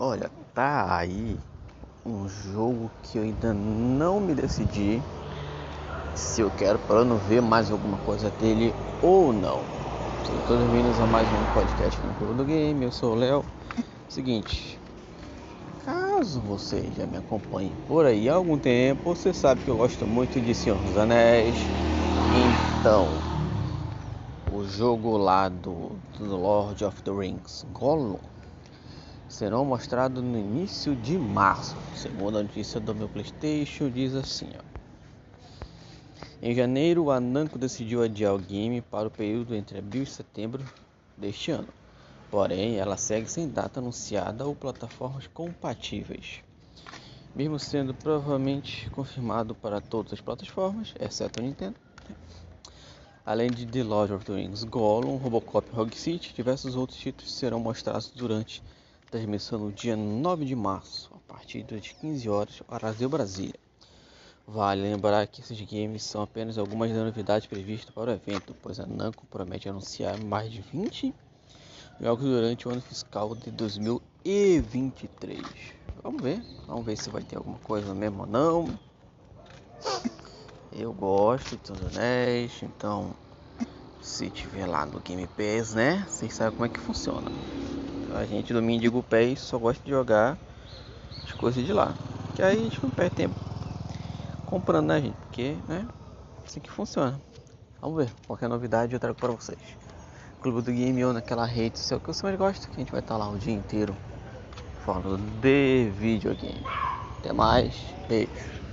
Olha, tá aí um jogo que eu ainda não me decidi se eu quero para não ver mais alguma coisa dele ou não. Sejam todos bem-vindos a mais um podcast no Clube do Game. Eu sou o Léo. Seguinte, caso você já me acompanhe por aí há algum tempo, você sabe que eu gosto muito de Senhor dos Anéis. Então, o jogo lá do, do Lord of the Rings, Gollum serão mostrados no início de março. Segundo a notícia do meu PlayStation, diz assim: ó. Em janeiro, a Namco decidiu adiar o game para o período entre abril e setembro deste ano. Porém, ela segue sem data anunciada ou plataformas compatíveis. Mesmo sendo provavelmente confirmado para todas as plataformas, exceto a Nintendo. Além de The Lord of the Rings, Gollum, Robocop e Rogue City, diversos outros títulos serão mostrados durante transmissão no dia 9 de março, a partir das 15 horas, Brasil Brasília. Vale lembrar que esses games são apenas algumas das novidades previstas para o evento, pois a Namco promete anunciar mais de 20 jogos durante o ano fiscal de 2023. Vamos ver, vamos ver se vai ter alguma coisa mesmo ou não. Eu gosto de Dos Anéis, então se tiver lá no Game Pass, né? Vocês sabem como é que funciona. A gente do Mendigo Pé só gosta de jogar as coisas de lá. Que aí a gente não perde tempo comprando, né, gente? Porque, né? Assim que funciona. Vamos ver. Qualquer novidade eu trago para vocês. Clube do Game ou naquela rede social que você mais gosta, que a gente vai estar lá o dia inteiro falando de videogame. Até mais. Beijo.